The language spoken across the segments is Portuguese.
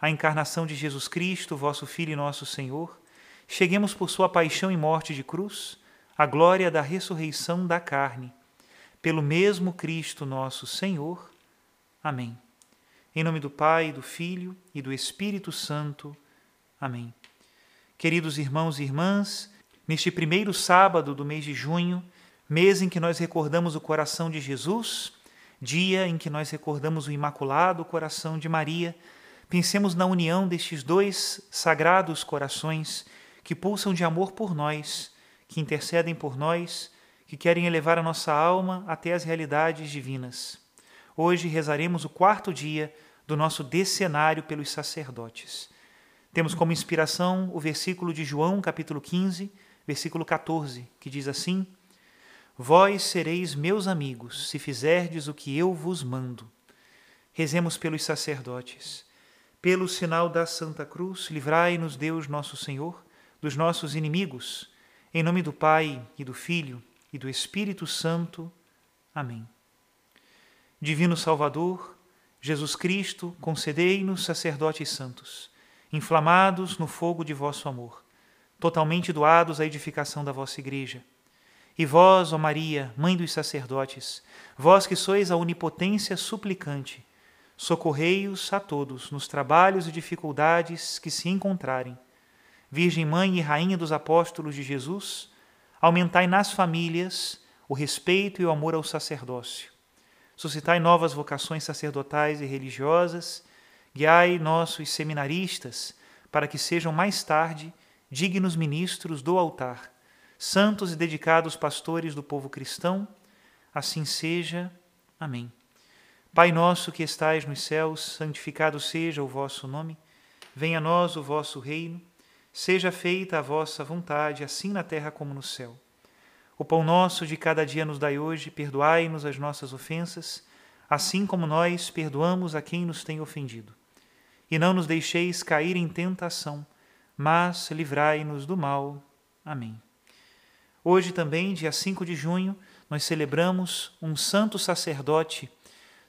a encarnação de Jesus Cristo, vosso Filho e nosso Senhor, cheguemos por sua paixão e morte de cruz à glória da ressurreição da carne. Pelo mesmo Cristo nosso Senhor. Amém. Em nome do Pai, do Filho e do Espírito Santo. Amém. Queridos irmãos e irmãs, neste primeiro sábado do mês de junho, mês em que nós recordamos o coração de Jesus, dia em que nós recordamos o Imaculado Coração de Maria, Pensemos na união destes dois sagrados corações que pulsam de amor por nós, que intercedem por nós, que querem elevar a nossa alma até as realidades divinas. Hoje rezaremos o quarto dia do nosso decenário pelos sacerdotes. Temos como inspiração o versículo de João, capítulo 15, versículo 14, que diz assim: Vós sereis meus amigos se fizerdes o que eu vos mando. Rezemos pelos sacerdotes. Pelo sinal da Santa Cruz, livrai-nos Deus nosso Senhor dos nossos inimigos. Em nome do Pai e do Filho e do Espírito Santo. Amém. Divino Salvador, Jesus Cristo, concedei-nos sacerdotes santos, inflamados no fogo de vosso amor, totalmente doados à edificação da vossa Igreja. E vós, ó Maria, Mãe dos sacerdotes, vós que sois a onipotência suplicante, Socorrei-os a todos nos trabalhos e dificuldades que se encontrarem. Virgem Mãe e Rainha dos Apóstolos de Jesus, aumentai nas famílias o respeito e o amor ao sacerdócio. Suscitai novas vocações sacerdotais e religiosas, guiai nossos seminaristas para que sejam mais tarde dignos ministros do altar, santos e dedicados pastores do povo cristão. Assim seja. Amém. Pai nosso que estais nos céus, santificado seja o vosso nome. Venha a nós o vosso reino. Seja feita a vossa vontade, assim na terra como no céu. O pão nosso de cada dia nos dai hoje, perdoai-nos as nossas ofensas, assim como nós perdoamos a quem nos tem ofendido. E não nos deixeis cair em tentação, mas livrai-nos do mal. Amém. Hoje também, dia 5 de junho, nós celebramos um santo sacerdote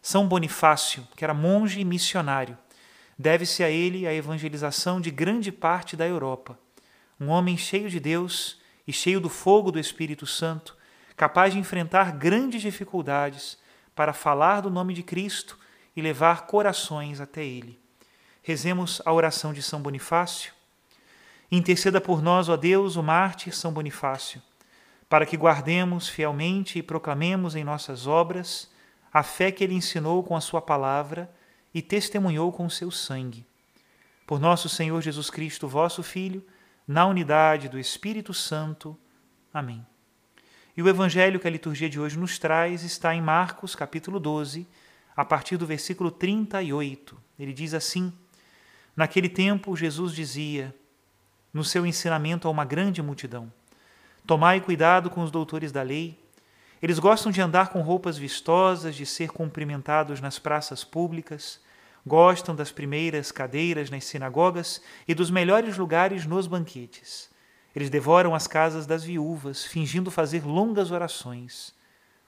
são Bonifácio, que era monge e missionário, deve-se a ele a evangelização de grande parte da Europa. Um homem cheio de Deus e cheio do fogo do Espírito Santo, capaz de enfrentar grandes dificuldades para falar do nome de Cristo e levar corações até ele. Rezemos a oração de São Bonifácio. Interceda por nós, ó Deus, o mártir São Bonifácio, para que guardemos fielmente e proclamemos em nossas obras a fé que ele ensinou com a sua palavra e testemunhou com o seu sangue. Por nosso Senhor Jesus Cristo, vosso Filho, na unidade do Espírito Santo. Amém. E o evangelho que a liturgia de hoje nos traz está em Marcos, capítulo 12, a partir do versículo 38. Ele diz assim: Naquele tempo, Jesus dizia, no seu ensinamento a uma grande multidão: Tomai cuidado com os doutores da lei eles gostam de andar com roupas vistosas, de ser cumprimentados nas praças públicas, Gostam das primeiras cadeiras nas sinagogas e dos melhores lugares nos banquetes. Eles devoram as casas das viúvas, fingindo fazer longas orações.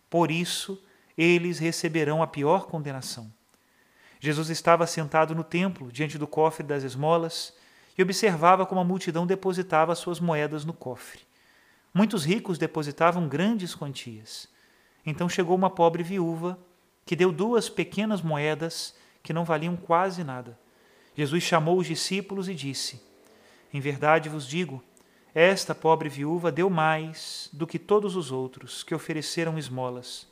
Por isso, eles receberão a pior condenação. Jesus estava sentado no templo, diante do cofre das esmolas, e observava como a multidão depositava suas moedas no cofre. Muitos ricos depositavam grandes quantias. Então chegou uma pobre viúva que deu duas pequenas moedas que não valiam quase nada. Jesus chamou os discípulos e disse: Em verdade vos digo, esta pobre viúva deu mais do que todos os outros que ofereceram esmolas.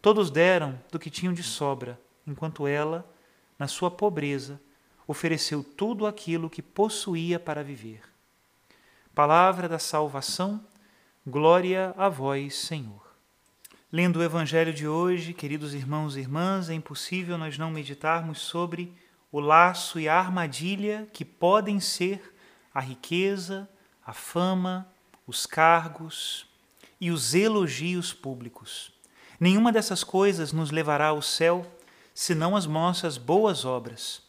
Todos deram do que tinham de sobra, enquanto ela, na sua pobreza, ofereceu tudo aquilo que possuía para viver. Palavra da salvação, glória a vós, Senhor. Lendo o Evangelho de hoje, queridos irmãos e irmãs, é impossível nós não meditarmos sobre o laço e a armadilha que podem ser a riqueza, a fama, os cargos e os elogios públicos. Nenhuma dessas coisas nos levará ao céu senão as nossas boas obras.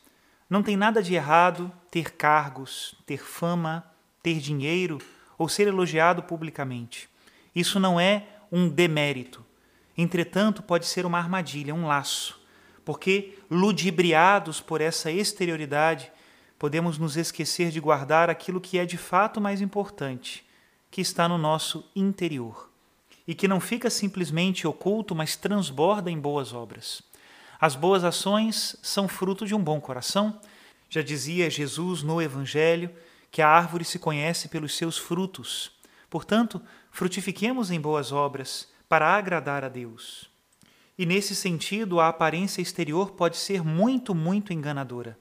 Não tem nada de errado ter cargos, ter fama, ter dinheiro ou ser elogiado publicamente. Isso não é um demérito. Entretanto, pode ser uma armadilha, um laço, porque, ludibriados por essa exterioridade, podemos nos esquecer de guardar aquilo que é de fato mais importante, que está no nosso interior, e que não fica simplesmente oculto, mas transborda em boas obras. As boas ações são fruto de um bom coração. Já dizia Jesus no Evangelho que a árvore se conhece pelos seus frutos. Portanto, frutifiquemos em boas obras para agradar a Deus. E nesse sentido, a aparência exterior pode ser muito, muito enganadora.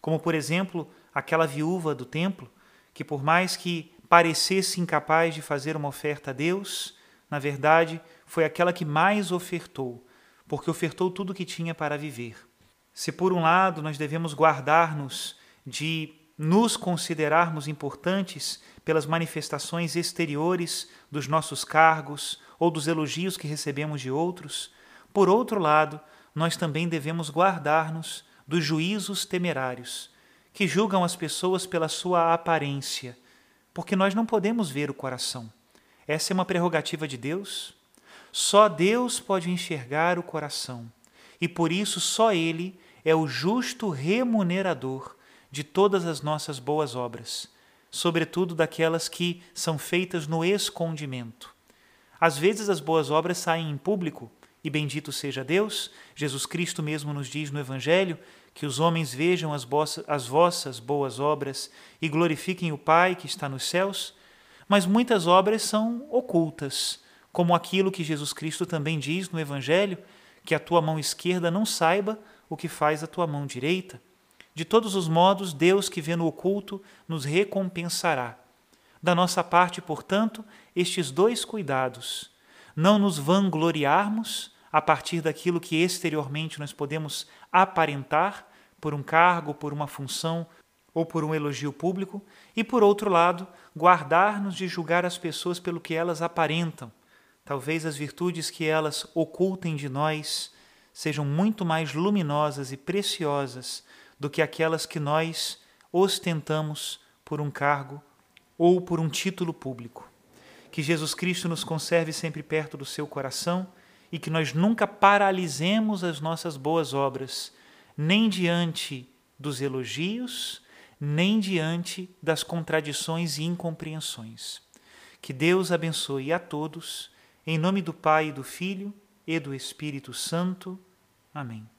Como, por exemplo, aquela viúva do templo, que por mais que parecesse incapaz de fazer uma oferta a Deus, na verdade, foi aquela que mais ofertou, porque ofertou tudo o que tinha para viver. Se por um lado nós devemos guardar-nos de nos considerarmos importantes pelas manifestações exteriores dos nossos cargos ou dos elogios que recebemos de outros, por outro lado, nós também devemos guardar-nos dos juízos temerários, que julgam as pessoas pela sua aparência, porque nós não podemos ver o coração. Essa é uma prerrogativa de Deus, só Deus pode enxergar o coração e por isso só Ele é o justo remunerador de todas as nossas boas obras, sobretudo daquelas que são feitas no escondimento. Às vezes as boas obras saem em público, e bendito seja Deus, Jesus Cristo mesmo nos diz no Evangelho que os homens vejam as, as vossas boas obras e glorifiquem o Pai que está nos céus, mas muitas obras são ocultas como aquilo que Jesus Cristo também diz no Evangelho, que a tua mão esquerda não saiba o que faz a tua mão direita. De todos os modos, Deus que vê no oculto nos recompensará. Da nossa parte, portanto, estes dois cuidados: não nos vangloriarmos a partir daquilo que exteriormente nós podemos aparentar por um cargo, por uma função ou por um elogio público, e por outro lado, guardar-nos de julgar as pessoas pelo que elas aparentam, Talvez as virtudes que elas ocultem de nós sejam muito mais luminosas e preciosas do que aquelas que nós ostentamos por um cargo ou por um título público. Que Jesus Cristo nos conserve sempre perto do seu coração e que nós nunca paralisemos as nossas boas obras, nem diante dos elogios, nem diante das contradições e incompreensões. Que Deus abençoe a todos em nome do Pai, do Filho e do Espírito Santo. Amém.